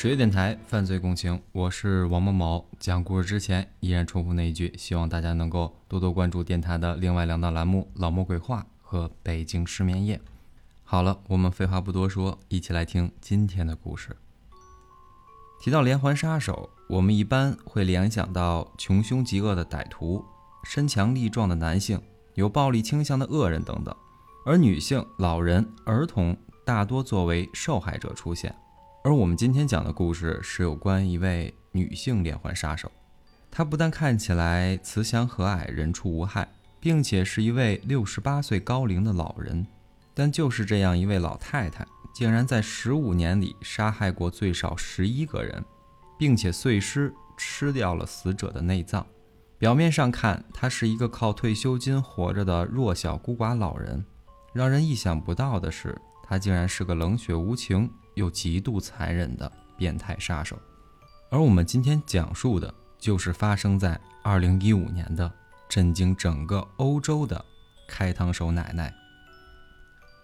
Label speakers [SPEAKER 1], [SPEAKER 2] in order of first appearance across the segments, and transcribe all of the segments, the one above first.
[SPEAKER 1] 十月电台犯罪共情，我是王某某。讲故事之前，依然重复那一句，希望大家能够多多关注电台的另外两档栏目《老魔鬼话》和《北京失眠夜》。好了，我们废话不多说，一起来听今天的故事。提到连环杀手，我们一般会联想到穷凶极恶的歹徒、身强力壮的男性、有暴力倾向的恶人等等，而女性、老人、儿童大多作为受害者出现。而我们今天讲的故事是有关一位女性连环杀手，她不但看起来慈祥和蔼、人畜无害，并且是一位六十八岁高龄的老人。但就是这样一位老太太，竟然在十五年里杀害过最少十一个人，并且碎尸吃掉了死者的内脏。表面上看，她是一个靠退休金活着的弱小孤寡老人，让人意想不到的是，她竟然是个冷血无情。又极度残忍的变态杀手，而我们今天讲述的就是发生在二零一五年的震惊整个欧洲的开膛手奶奶。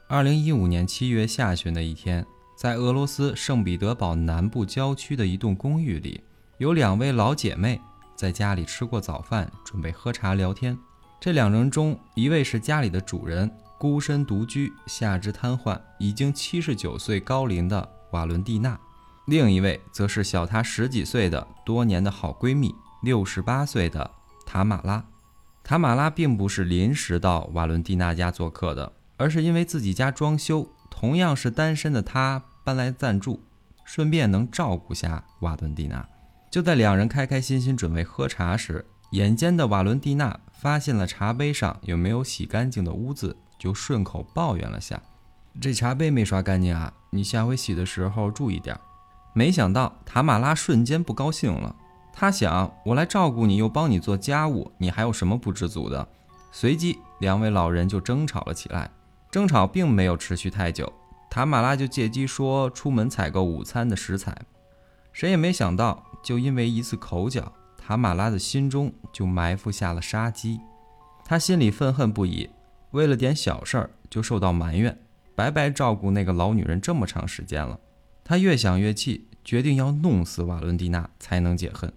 [SPEAKER 1] 二零一五年七月下旬的一天，在俄罗斯圣彼得堡南部郊区的一栋公寓里，有两位老姐妹在家里吃过早饭，准备喝茶聊天。这两人中，一位是家里的主人。孤身独居、下肢瘫痪、已经七十九岁高龄的瓦伦蒂娜，另一位则是小她十几岁的多年的好闺蜜，六十八岁的塔马拉。塔马拉并不是临时到瓦伦蒂娜家做客的，而是因为自己家装修，同样是单身的她搬来暂住，顺便能照顾下瓦伦蒂娜。就在两人开开心心准备喝茶时，眼尖的瓦伦蒂娜发现了茶杯上有没有洗干净的污渍。就顺口抱怨了下：“这茶杯没刷干净啊，你下回洗的时候注意点。”没想到塔马拉瞬间不高兴了，他想：“我来照顾你，又帮你做家务，你还有什么不知足的？”随即，两位老人就争吵了起来。争吵并没有持续太久，塔马拉就借机说出门采购午餐的食材。谁也没想到，就因为一次口角，塔马拉的心中就埋伏下了杀机。他心里愤恨不已。为了点小事儿就受到埋怨，白白照顾那个老女人这么长时间了，他越想越气，决定要弄死瓦伦蒂娜才能解恨。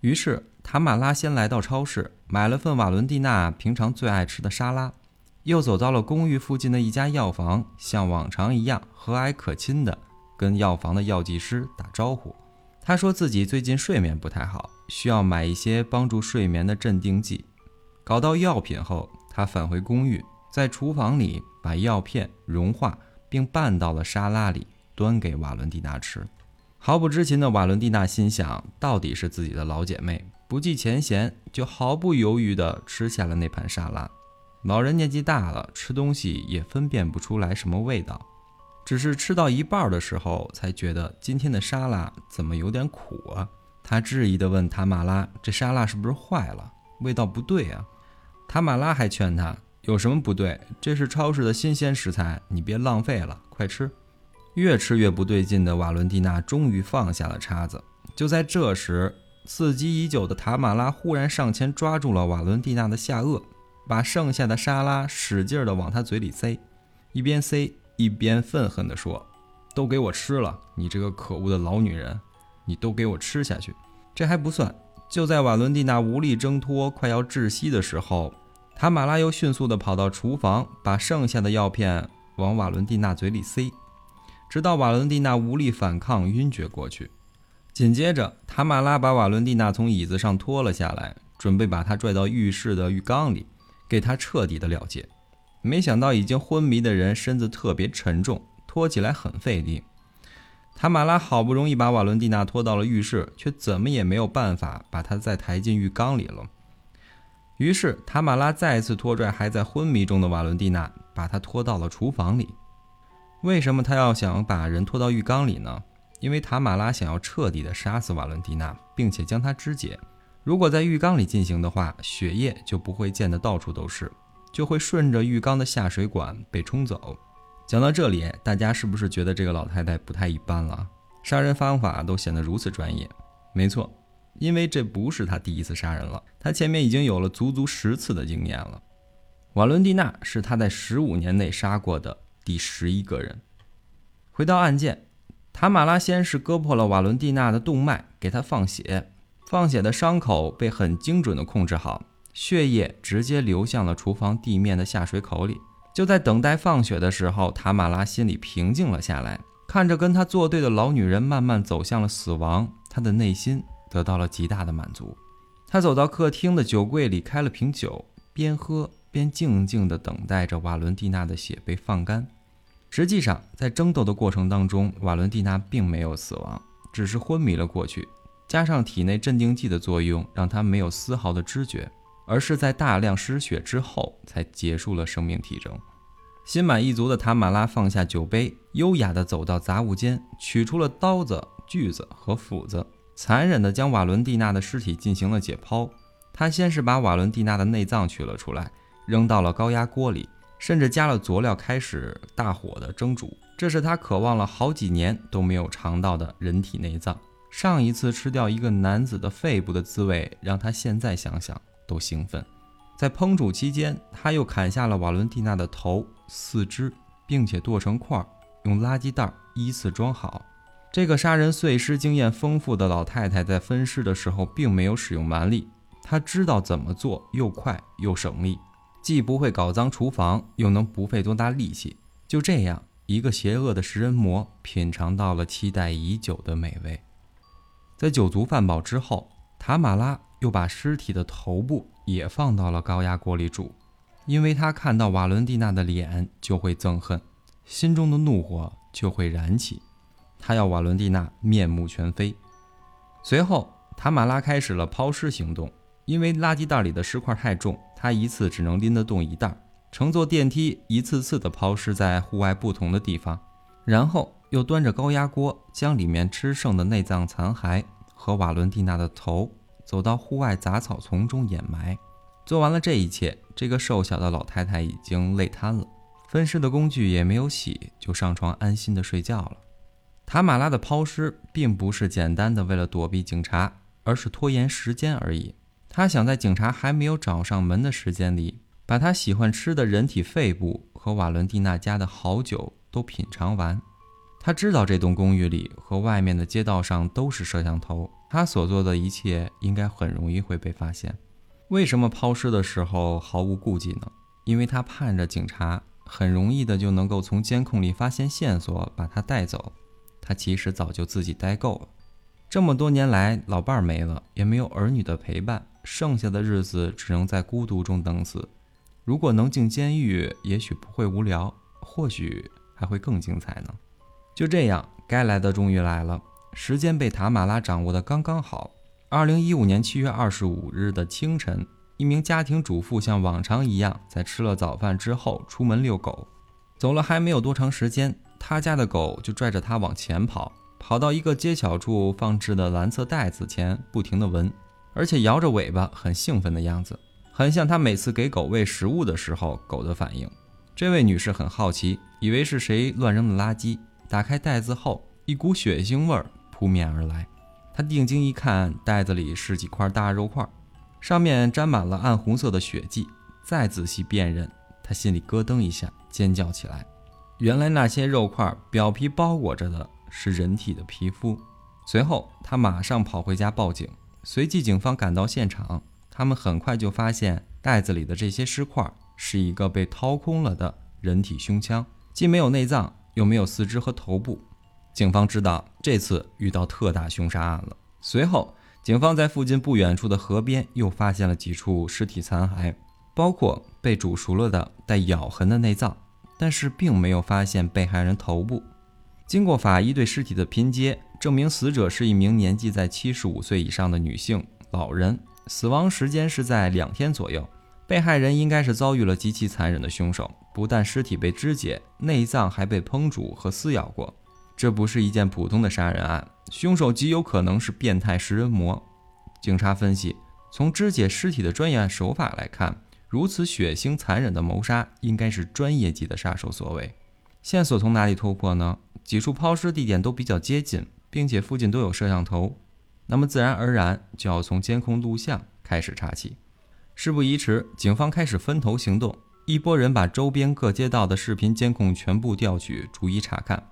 [SPEAKER 1] 于是塔马拉先来到超市，买了份瓦伦蒂娜平常最爱吃的沙拉，又走到了公寓附近的一家药房，像往常一样和蔼可亲的跟药房的药剂师打招呼。他说自己最近睡眠不太好，需要买一些帮助睡眠的镇定剂。搞到药品后，他返回公寓。在厨房里把药片融化，并拌到了沙拉里，端给瓦伦蒂娜吃。毫不知情的瓦伦蒂娜心想，到底是自己的老姐妹，不计前嫌，就毫不犹豫地吃下了那盘沙拉。老人年纪大了，吃东西也分辨不出来什么味道，只是吃到一半的时候，才觉得今天的沙拉怎么有点苦啊？他质疑地问塔马拉：“这沙拉是不是坏了？味道不对啊？”塔马拉还劝他。有什么不对？这是超市的新鲜食材，你别浪费了，快吃。越吃越不对劲的瓦伦蒂娜终于放下了叉子。就在这时，伺机已久的塔马拉忽然上前抓住了瓦伦蒂娜的下颚，把剩下的沙拉使劲地往她嘴里塞，一边塞一边愤恨地说：“都给我吃了！你这个可恶的老女人，你都给我吃下去！”这还不算，就在瓦伦蒂娜无力挣脱、快要窒息的时候。塔马拉又迅速地跑到厨房，把剩下的药片往瓦伦蒂娜嘴里塞，直到瓦伦蒂娜无力反抗，晕厥过去。紧接着，塔马拉把瓦伦蒂娜从椅子上拖了下来，准备把她拽到浴室的浴缸里，给她彻底的了结。没想到，已经昏迷的人身子特别沉重，拖起来很费力。塔马拉好不容易把瓦伦蒂娜拖到了浴室，却怎么也没有办法把她再抬进浴缸里了。于是，塔马拉再次拖拽还在昏迷中的瓦伦蒂娜，把她拖到了厨房里。为什么他要想把人拖到浴缸里呢？因为塔马拉想要彻底的杀死瓦伦蒂娜，并且将她肢解。如果在浴缸里进行的话，血液就不会溅得到处都是，就会顺着浴缸的下水管被冲走。讲到这里，大家是不是觉得这个老太太不太一般了？杀人方法都显得如此专业。没错。因为这不是他第一次杀人了，他前面已经有了足足十次的经验了。瓦伦蒂娜是他在十五年内杀过的第十一个人。回到案件，塔。马拉先是割破了瓦伦蒂娜的动脉，给她放血。放血的伤口被很精准地控制好，血液直接流向了厨房地面的下水口里。就在等待放血的时候，塔马拉心里平静了下来，看着跟他作对的老女人慢慢走向了死亡，他的内心得到了极大的满足。他走到客厅的酒柜里，开了瓶酒，边喝边静静地等待着瓦伦蒂娜的血被放干。实际上，在争斗的过程当中，瓦伦蒂娜并没有死亡，只是昏迷了过去。加上体内镇定剂的作用，让他没有丝毫的知觉，而是在大量失血之后才结束了生命体征。心满意足的塔马拉放下酒杯，优雅地走到杂物间，取出了刀子、锯子和斧子，残忍地将瓦伦蒂娜的尸体进行了解剖。他先是把瓦伦蒂娜的内脏取了出来，扔到了高压锅里，甚至加了佐料，开始大火的蒸煮。这是他渴望了好几年都没有尝到的人体内脏。上一次吃掉一个男子的肺部的滋味，让他现在想想都兴奋。在烹煮期间，他又砍下了瓦伦蒂娜的头、四肢，并且剁成块，用垃圾袋依次装好。这个杀人碎尸经验丰富的老太太在分尸的时候，并没有使用蛮力，她知道怎么做又快又省力，既不会搞脏厨房，又能不费多大力气。就这样，一个邪恶的食人魔品尝到了期待已久的美味。在酒足饭饱之后，塔马拉又把尸体的头部也放到了高压锅里煮，因为他看到瓦伦蒂娜的脸就会憎恨，心中的怒火就会燃起，他要瓦伦蒂娜面目全非。随后，塔马拉开始了抛尸行动，因为垃圾袋里的尸块太重，他一次只能拎得动一袋，乘坐电梯一次次的抛尸在户外不同的地方，然后。又端着高压锅，将里面吃剩的内脏残骸和瓦伦蒂娜的头走到户外杂草丛中掩埋。做完了这一切，这个瘦小的老太太已经累瘫了，分尸的工具也没有洗，就上床安心的睡觉了。塔马拉的抛尸并不是简单的为了躲避警察，而是拖延时间而已。他想在警察还没有找上门的时间里，把他喜欢吃的人体肺部和瓦伦蒂娜家的好酒都品尝完。他知道这栋公寓里和外面的街道上都是摄像头，他所做的一切应该很容易会被发现。为什么抛尸的时候毫无顾忌呢？因为他盼着警察很容易的就能够从监控里发现线索，把他带走。他其实早就自己待够了。这么多年来，老伴儿没了，也没有儿女的陪伴，剩下的日子只能在孤独中等死。如果能进监狱，也许不会无聊，或许还会更精彩呢。就这样，该来的终于来了。时间被塔马拉掌握的刚刚好。二零一五年七月二十五日的清晨，一名家庭主妇像往常一样，在吃了早饭之后出门遛狗。走了还没有多长时间，他家的狗就拽着他往前跑，跑到一个街角处放置的蓝色袋子前，不停地闻，而且摇着尾巴，很兴奋的样子，很像他每次给狗喂食物的时候狗的反应。这位女士很好奇，以为是谁乱扔的垃圾。打开袋子后，一股血腥味儿扑面而来。他定睛一看，袋子里是几块大肉块，上面沾满了暗红色的血迹。再仔细辨认，他心里咯噔一下，尖叫起来。原来那些肉块表皮包裹着的是人体的皮肤。随后，他马上跑回家报警。随即，警方赶到现场，他们很快就发现袋子里的这些尸块是一个被掏空了的人体胸腔，既没有内脏。又没有四肢和头部，警方知道这次遇到特大凶杀案了。随后，警方在附近不远处的河边又发现了几处尸体残骸，包括被煮熟了的带咬痕的内脏，但是并没有发现被害人头部。经过法医对尸体的拼接，证明死者是一名年纪在七十五岁以上的女性老人，死亡时间是在两天左右。被害人应该是遭遇了极其残忍的凶手，不但尸体被肢解，内脏还被烹煮和撕咬过。这不是一件普通的杀人案，凶手极有可能是变态食人魔。警察分析，从肢解尸体的专业手法来看，如此血腥残忍的谋杀应该是专业级的杀手所为。线索从哪里突破呢？几处抛尸地点都比较接近，并且附近都有摄像头，那么自然而然就要从监控录像开始查起。事不宜迟，警方开始分头行动。一拨人把周边各街道的视频监控全部调取，逐一查看。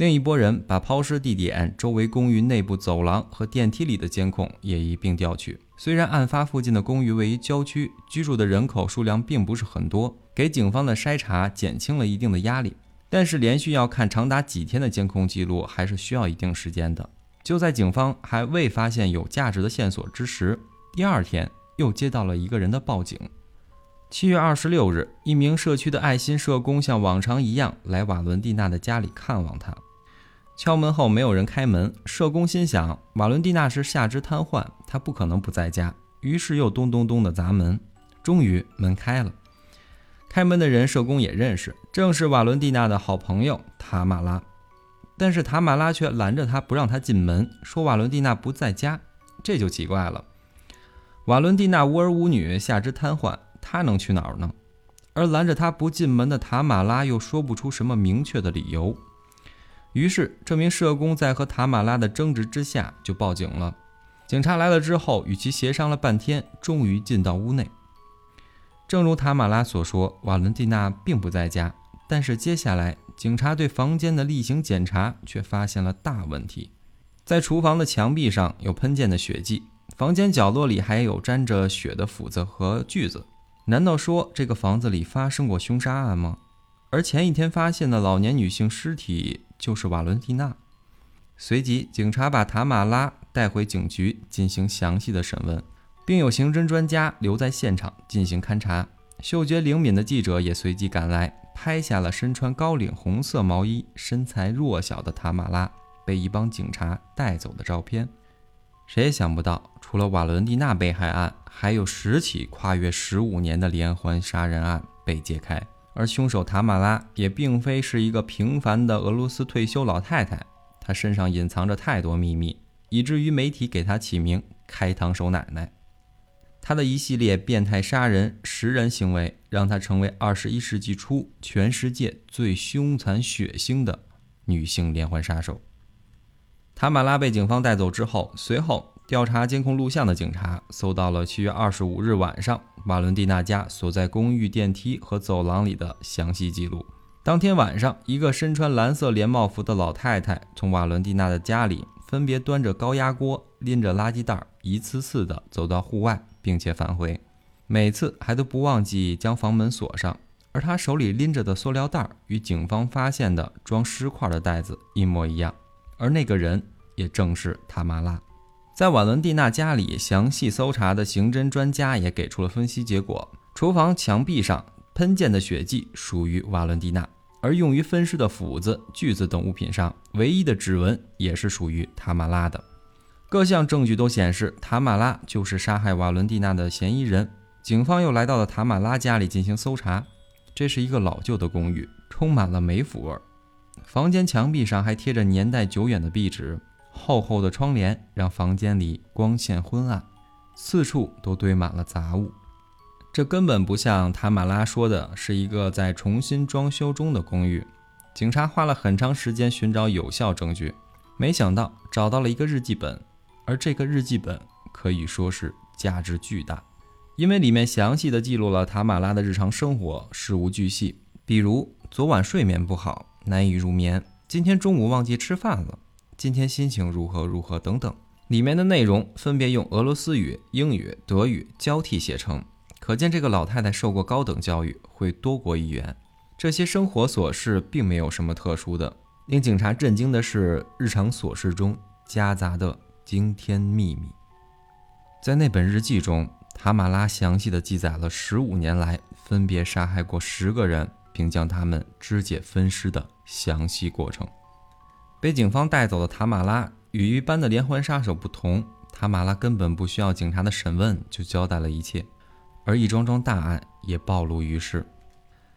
[SPEAKER 1] 另一拨人把抛尸地点周围公寓内部走廊和电梯里的监控也一并调取。虽然案发附近的公寓位于郊区，居住的人口数量并不是很多，给警方的筛查减轻了一定的压力，但是连续要看长达几天的监控记录，还是需要一定时间的。就在警方还未发现有价值的线索之时，第二天又接到了一个人的报警。七月二十六日，一名社区的爱心社工像往常一样来瓦伦蒂娜的家里看望她。敲门后没有人开门，社工心想瓦伦蒂娜是下肢瘫痪，她不可能不在家，于是又咚咚咚的砸门。终于门开了，开门的人社工也认识，正是瓦伦蒂娜的好朋友塔马拉。但是塔马拉却拦着他不让他进门，说瓦伦蒂娜不在家，这就奇怪了。瓦伦蒂娜无儿无女，下肢瘫痪。他能去哪儿呢？而拦着她不进门的塔马拉又说不出什么明确的理由。于是，这名社工在和塔马拉的争执之下就报警了。警察来了之后，与其协商了半天，终于进到屋内。正如塔马拉所说，瓦伦蒂娜并不在家。但是接下来，警察对房间的例行检查却发现了大问题：在厨房的墙壁上有喷溅的血迹，房间角落里还有沾着血的斧子和锯子。难道说这个房子里发生过凶杀案吗？而前一天发现的老年女性尸体就是瓦伦蒂娜。随即，警察把塔马拉带回警局进行详细的审问，并有刑侦专家留在现场进行勘查。嗅觉灵敏的记者也随即赶来，拍下了身穿高领红色毛衣、身材弱小的塔马拉被一帮警察带走的照片。谁也想不到，除了瓦伦蒂娜被害案，还有十起跨越十五年的连环杀人案被揭开。而凶手塔马拉也并非是一个平凡的俄罗斯退休老太太，她身上隐藏着太多秘密，以至于媒体给她起名“开膛手奶奶”。她的一系列变态杀人、食人行为，让她成为二十一世纪初全世界最凶残血腥的女性连环杀手。塔马拉被警方带走之后，随后调查监控录像的警察搜到了七月二十五日晚上瓦伦蒂娜家所在公寓电梯和走廊里的详细记录。当天晚上，一个身穿蓝色连帽服的老太太从瓦伦蒂娜的家里分别端着高压锅、拎着垃圾袋，一次次地走到户外，并且返回，每次还都不忘记将房门锁上。而她手里拎着的塑料袋与警方发现的装尸块的袋子一模一样。而那个人也正是塔玛拉，在瓦伦蒂娜家里详细搜查的刑侦专家也给出了分析结果：厨房墙壁上喷溅的血迹属于瓦伦蒂娜，而用于分尸的斧子、锯子等物品上唯一的指纹也是属于塔马拉的。各项证据都显示塔马拉就是杀害瓦伦蒂娜的嫌疑人。警方又来到了塔马拉家里进行搜查，这是一个老旧的公寓，充满了霉腐味儿。房间墙壁上还贴着年代久远的壁纸，厚厚的窗帘让房间里光线昏暗，四处都堆满了杂物。这根本不像塔马拉说的是一个在重新装修中的公寓。警察花了很长时间寻找有效证据，没想到找到了一个日记本，而这个日记本可以说是价值巨大，因为里面详细的记录了塔马拉的日常生活，事无巨细，比如昨晚睡眠不好。难以入眠。今天中午忘记吃饭了。今天心情如何如何等等。里面的内容分别用俄罗斯语、英语、德语交替写成，可见这个老太太受过高等教育，会多国语言。这些生活琐事并没有什么特殊的。令警察震惊的是，日常琐事中夹杂的惊天秘密。在那本日记中，塔马拉详细的记载了十五年来分别杀害过十个人。并将他们肢解分尸的详细过程。被警方带走的塔马拉与一般的连环杀手不同，塔马拉根本不需要警察的审问就交代了一切，而一桩桩大案也暴露于世。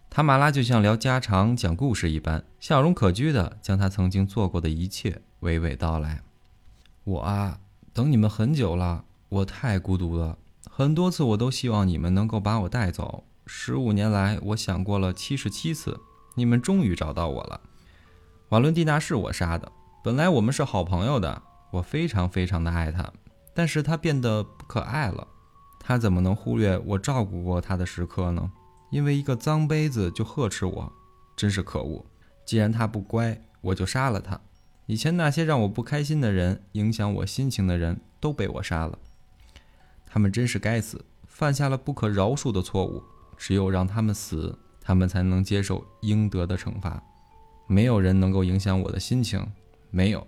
[SPEAKER 1] 塔马拉就像聊家常、讲故事一般，笑容可掬地将他曾经做过的一切娓娓道来。我啊，等你们很久了，我太孤独了，很多次我都希望你们能够把我带走。十五年来，我想过了七十七次，你们终于找到我了。瓦伦蒂娜是我杀的，本来我们是好朋友的，我非常非常的爱她，但是她变得不可爱了。她怎么能忽略我照顾过她的时刻呢？因为一个脏杯子就呵斥我，真是可恶。既然她不乖，我就杀了她。以前那些让我不开心的人、影响我心情的人都被我杀了。他们真是该死，犯下了不可饶恕的错误。只有让他们死，他们才能接受应得的惩罚。没有人能够影响我的心情，没有。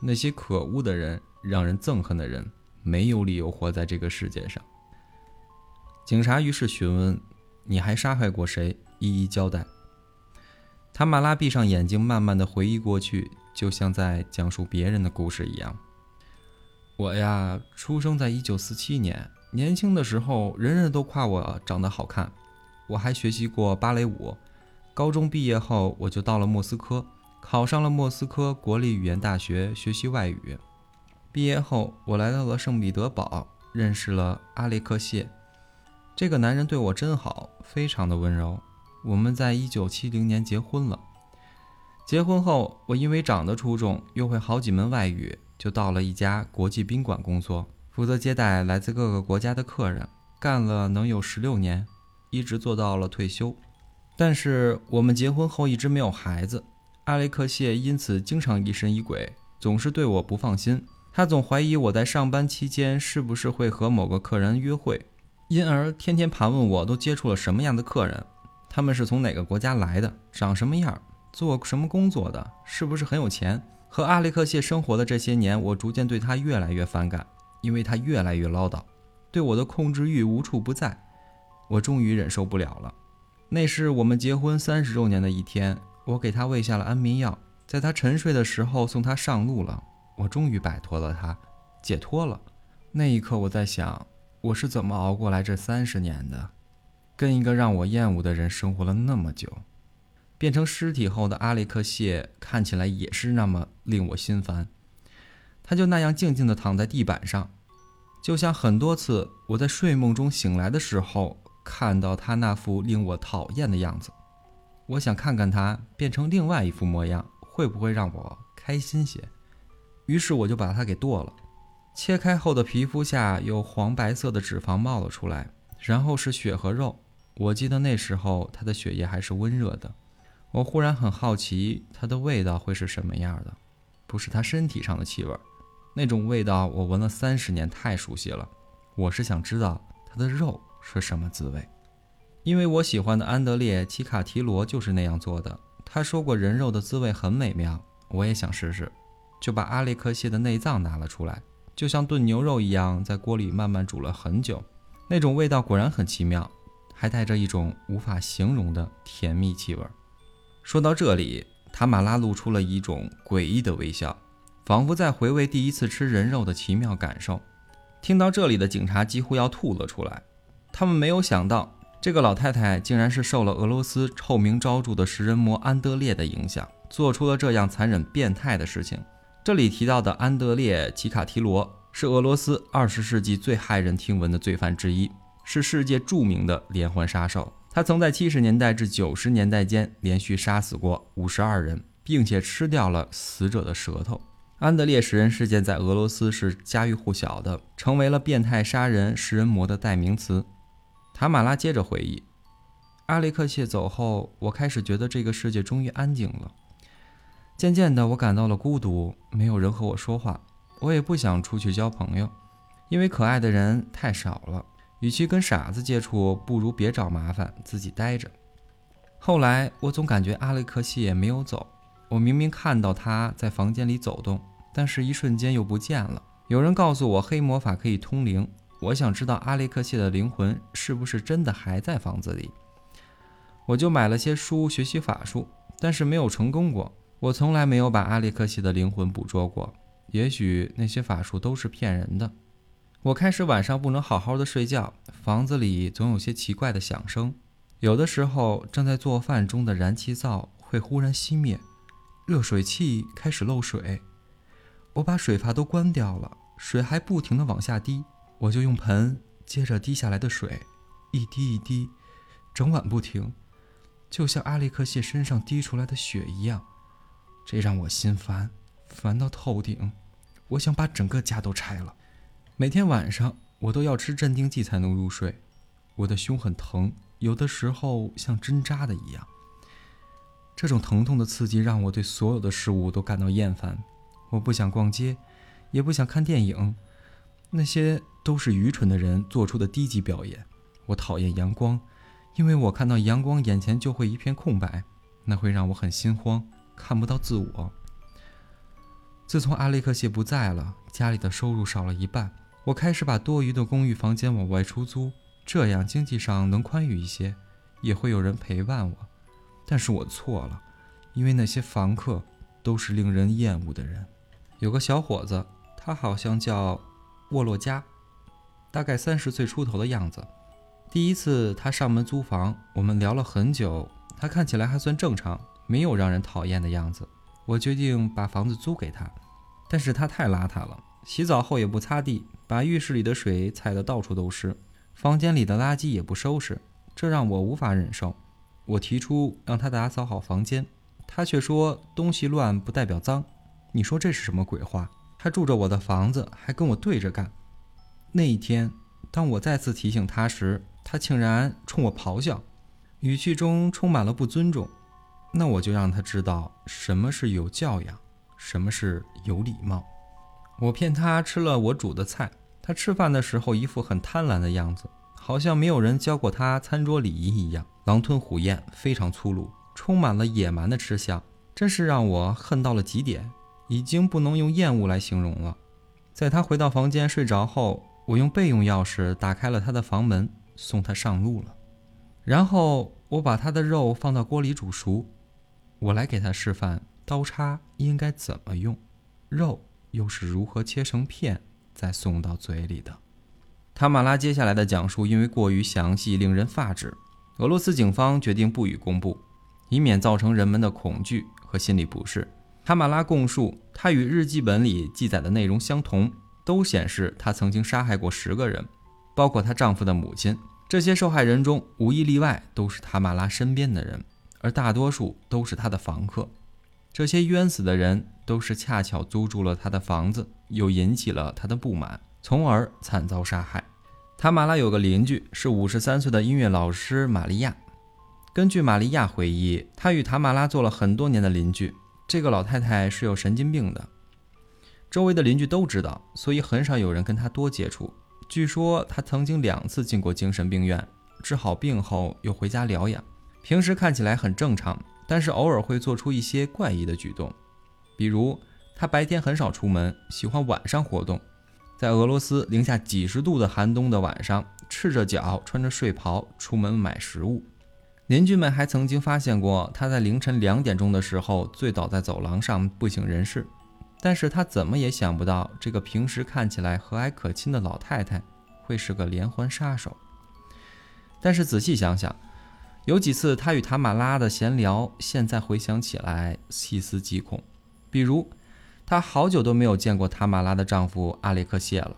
[SPEAKER 1] 那些可恶的人、让人憎恨的人，没有理由活在这个世界上。警察于是询问：“你还杀害过谁？”一一交代。塔马拉闭上眼睛，慢慢的回忆过去，就像在讲述别人的故事一样。我呀，出生在一九四七年。年轻的时候，人人都夸我长得好看。我还学习过芭蕾舞。高中毕业后，我就到了莫斯科，考上了莫斯科国立语言大学学习外语。毕业后，我来到了圣彼得堡，认识了阿列克谢。这个男人对我真好，非常的温柔。我们在一九七零年结婚了。结婚后，我因为长得出众，又会好几门外语，就到了一家国际宾馆工作。负责接待来自各个国家的客人，干了能有十六年，一直做到了退休。但是我们结婚后一直没有孩子，阿雷克谢因此经常疑神疑鬼，总是对我不放心。他总怀疑我在上班期间是不是会和某个客人约会，因而天天盘问我都接触了什么样的客人，他们是从哪个国家来的，长什么样，做什么工作的，是不是很有钱。和阿雷克谢生活的这些年，我逐渐对他越来越反感。因为他越来越唠叨，对我的控制欲无处不在，我终于忍受不了了。那是我们结婚三十周年的一天，我给他喂下了安眠药，在他沉睡的时候送他上路了。我终于摆脱了他，解脱了。那一刻，我在想，我是怎么熬过来这三十年的，跟一个让我厌恶的人生活了那么久。变成尸体后的阿雷克谢看起来也是那么令我心烦。他就那样静静地躺在地板上，就像很多次我在睡梦中醒来的时候看到他那副令我讨厌的样子。我想看看他变成另外一副模样会不会让我开心些，于是我就把他给剁了。切开后的皮肤下有黄白色的脂肪冒了出来，然后是血和肉。我记得那时候他的血液还是温热的。我忽然很好奇他的味道会是什么样的，不是他身体上的气味。那种味道我闻了三十年，太熟悉了。我是想知道它的肉是什么滋味，因为我喜欢的安德烈·奇卡提罗就是那样做的。他说过人肉的滋味很美妙，我也想试试，就把阿列克谢的内脏拿了出来，就像炖牛肉一样，在锅里慢慢煮了很久。那种味道果然很奇妙，还带着一种无法形容的甜蜜气味。说到这里，塔马拉露出了一种诡异的微笑。仿佛在回味第一次吃人肉的奇妙感受。听到这里的警察几乎要吐了出来。他们没有想到，这个老太太竟然是受了俄罗斯臭名昭著的食人魔安德烈的影响，做出了这样残忍变态的事情。这里提到的安德烈·奇卡提罗是俄罗斯二十世纪最骇人听闻的罪犯之一，是世界著名的连环杀手。他曾在七十年代至九十年代间连续杀死过五十二人，并且吃掉了死者的舌头。安德烈食人事件在俄罗斯是家喻户晓的，成为了变态杀人食人魔的代名词。塔马拉接着回忆：阿列克谢走后，我开始觉得这个世界终于安静了。渐渐的，我感到了孤独，没有人和我说话，我也不想出去交朋友，因为可爱的人太少了。与其跟傻子接触，不如别找麻烦，自己待着。后来，我总感觉阿列克谢没有走，我明明看到他在房间里走动。但是，一瞬间又不见了。有人告诉我，黑魔法可以通灵。我想知道阿列克谢的灵魂是不是真的还在房子里。我就买了些书学习法术，但是没有成功过。我从来没有把阿列克谢的灵魂捕捉过。也许那些法术都是骗人的。我开始晚上不能好好的睡觉，房子里总有些奇怪的响声。有的时候，正在做饭中的燃气灶会忽然熄灭，热水器开始漏水。我把水阀都关掉了，水还不停地往下滴，我就用盆接着滴下来的水，一滴一滴，整晚不停，就像阿列克谢身上滴出来的血一样，这让我心烦，烦到透顶，我想把整个家都拆了。每天晚上我都要吃镇定剂才能入睡，我的胸很疼，有的时候像针扎的一样。这种疼痛的刺激让我对所有的事物都感到厌烦。我不想逛街，也不想看电影，那些都是愚蠢的人做出的低级表演。我讨厌阳光，因为我看到阳光，眼前就会一片空白，那会让我很心慌，看不到自我。自从阿列克谢不在了，家里的收入少了一半，我开始把多余的公寓房间往外出租，这样经济上能宽裕一些，也会有人陪伴我。但是我错了，因为那些房客都是令人厌恶的人。有个小伙子，他好像叫沃洛加，大概三十岁出头的样子。第一次他上门租房，我们聊了很久，他看起来还算正常，没有让人讨厌的样子。我决定把房子租给他，但是他太邋遢了，洗澡后也不擦地，把浴室里的水踩得到处都是，房间里的垃圾也不收拾，这让我无法忍受。我提出让他打扫好房间，他却说东西乱不代表脏。你说这是什么鬼话？他住着我的房子，还跟我对着干。那一天，当我再次提醒他时，他竟然冲我咆哮，语气中充满了不尊重。那我就让他知道什么是有教养，什么是有礼貌。我骗他吃了我煮的菜，他吃饭的时候一副很贪婪的样子，好像没有人教过他餐桌礼仪一样，狼吞虎咽，非常粗鲁，充满了野蛮的吃相，真是让我恨到了极点，已经不能用厌恶来形容了。在他回到房间睡着后，我用备用钥匙打开了他的房门，送他上路了。然后我把他的肉放到锅里煮熟。我来给他示范刀叉应该怎么用，肉又是如何切成片再送到嘴里的。塔马拉接下来的讲述因为过于详细，令人发指。俄罗斯警方决定不予公布，以免造成人们的恐惧和心理不适。塔马拉供述，他与日记本里记载的内容相同，都显示她曾经杀害过十个人，包括她丈夫的母亲。这些受害人中无一例外都是塔马拉身边的人。而大多数都是他的房客，这些冤死的人都是恰巧租住了他的房子，又引起了他的不满，从而惨遭杀害。塔马拉有个邻居是五十三岁的音乐老师玛利亚。根据玛利亚回忆，她与塔马拉做了很多年的邻居。这个老太太是有神经病的，周围的邻居都知道，所以很少有人跟她多接触。据说她曾经两次进过精神病院，治好病后又回家疗养。平时看起来很正常，但是偶尔会做出一些怪异的举动，比如她白天很少出门，喜欢晚上活动，在俄罗斯零下几十度的寒冬的晚上，赤着脚穿着睡袍出门买食物。邻居们还曾经发现过他在凌晨两点钟的时候醉倒在走廊上不省人事，但是他怎么也想不到这个平时看起来和蔼可亲的老太太会是个连环杀手。但是仔细想想。有几次他与塔玛拉的闲聊，现在回想起来细思极恐。比如，他好久都没有见过塔玛拉的丈夫阿列克谢了。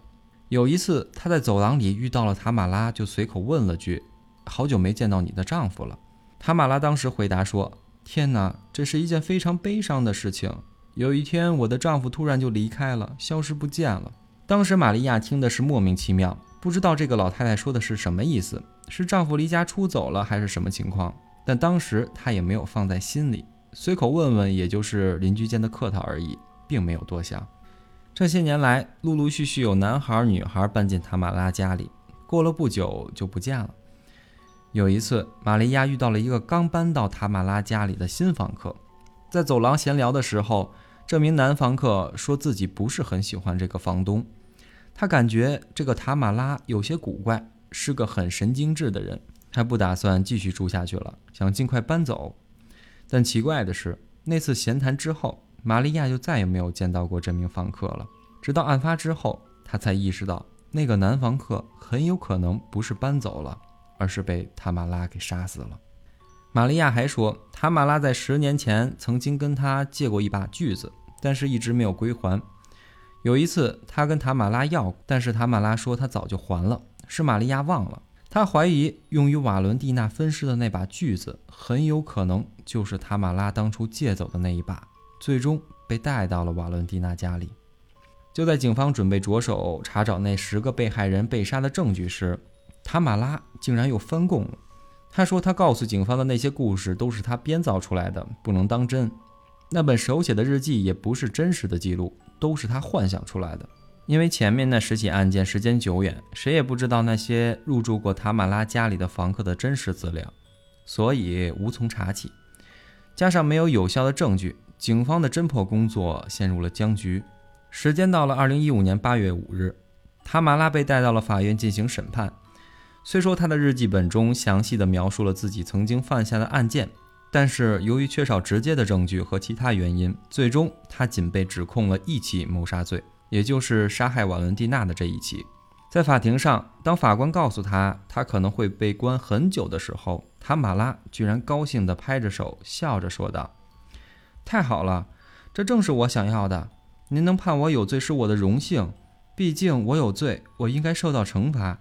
[SPEAKER 1] 有一次，他在走廊里遇到了塔玛拉，就随口问了句：“好久没见到你的丈夫了。”塔马拉当时回答说：“天哪，这是一件非常悲伤的事情。有一天，我的丈夫突然就离开了，消失不见了。”当时玛利亚听的是莫名其妙，不知道这个老太太说的是什么意思。是丈夫离家出走了，还是什么情况？但当时她也没有放在心里，随口问问，也就是邻居间的客套而已，并没有多想。这些年来，陆陆续续有男孩、女孩搬进塔马拉家里，过了不久就不见了。有一次，玛利亚遇到了一个刚搬到塔马拉家里的新房客，在走廊闲聊的时候，这名男房客说自己不是很喜欢这个房东，他感觉这个塔马拉有些古怪。是个很神经质的人，他不打算继续住下去了，想尽快搬走。但奇怪的是，那次闲谈之后，玛利亚就再也没有见到过这名房客了。直到案发之后，他才意识到那个男房客很有可能不是搬走了，而是被塔马拉给杀死了。玛利亚还说，塔马拉在十年前曾经跟他借过一把锯子，但是一直没有归还。有一次，他跟塔马拉要，但是塔马拉说他早就还了。是玛利亚忘了，她怀疑用于瓦伦蒂娜分尸的那把锯子很有可能就是塔马拉当初借走的那一把，最终被带到了瓦伦蒂娜家里。就在警方准备着手查找那十个被害人被杀的证据时，塔马拉竟然又翻供了。他说他告诉警方的那些故事都是他编造出来的，不能当真。那本手写的日记也不是真实的记录，都是他幻想出来的。因为前面那十起案件时间久远，谁也不知道那些入住过塔马拉家里的房客的真实资料，所以无从查起。加上没有有效的证据，警方的侦破工作陷入了僵局。时间到了二零一五年八月五日，塔马拉被带到了法院进行审判。虽说他的日记本中详细的描述了自己曾经犯下的案件。但是由于缺少直接的证据和其他原因，最终他仅被指控了一起谋杀罪，也就是杀害瓦伦蒂娜的这一起。在法庭上，当法官告诉他他可能会被关很久的时候，塔马拉居然高兴地拍着手，笑着说道：“太好了，这正是我想要的。您能判我有罪是我的荣幸，毕竟我有罪，我应该受到惩罚。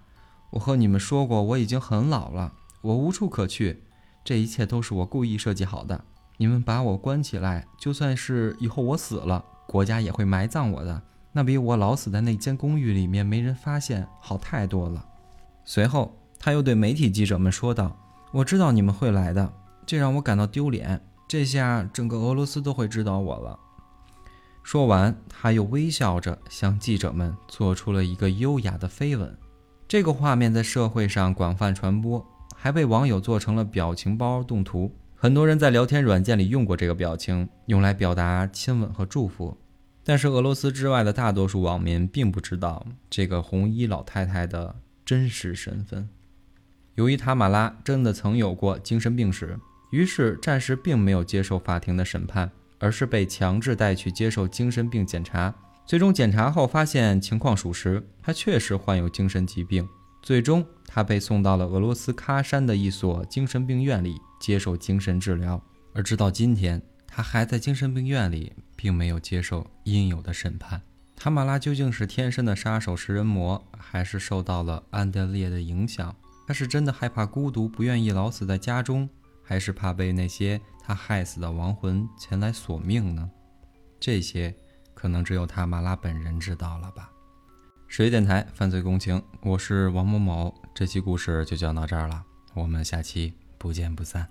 [SPEAKER 1] 我和你们说过，我已经很老了，我无处可去。”这一切都是我故意设计好的。你们把我关起来，就算是以后我死了，国家也会埋葬我的。那比我老死在那间公寓里面没人发现好太多了。随后，他又对媒体记者们说道：“我知道你们会来的，这让我感到丢脸。这下整个俄罗斯都会知道我了。”说完，他又微笑着向记者们做出了一个优雅的飞吻。这个画面在社会上广泛传播。还被网友做成了表情包动图，很多人在聊天软件里用过这个表情，用来表达亲吻和祝福。但是俄罗斯之外的大多数网民并不知道这个红衣老太太的真实身份。由于塔马拉真的曾有过精神病史，于是暂时并没有接受法庭的审判，而是被强制带去接受精神病检查。最终检查后发现情况属实，他确实患有精神疾病。最终，他被送到了俄罗斯喀山的一所精神病院里接受精神治疗，而直到今天，他还在精神病院里，并没有接受应有的审判。塔马拉究竟是天生的杀手食人魔，还是受到了安德烈的影响？他是真的害怕孤独，不愿意老死在家中，还是怕被那些他害死的亡魂前来索命呢？这些，可能只有塔马拉本人知道了吧。十一电台犯罪共情，我是王某某。这期故事就讲到这儿了，我们下期不见不散。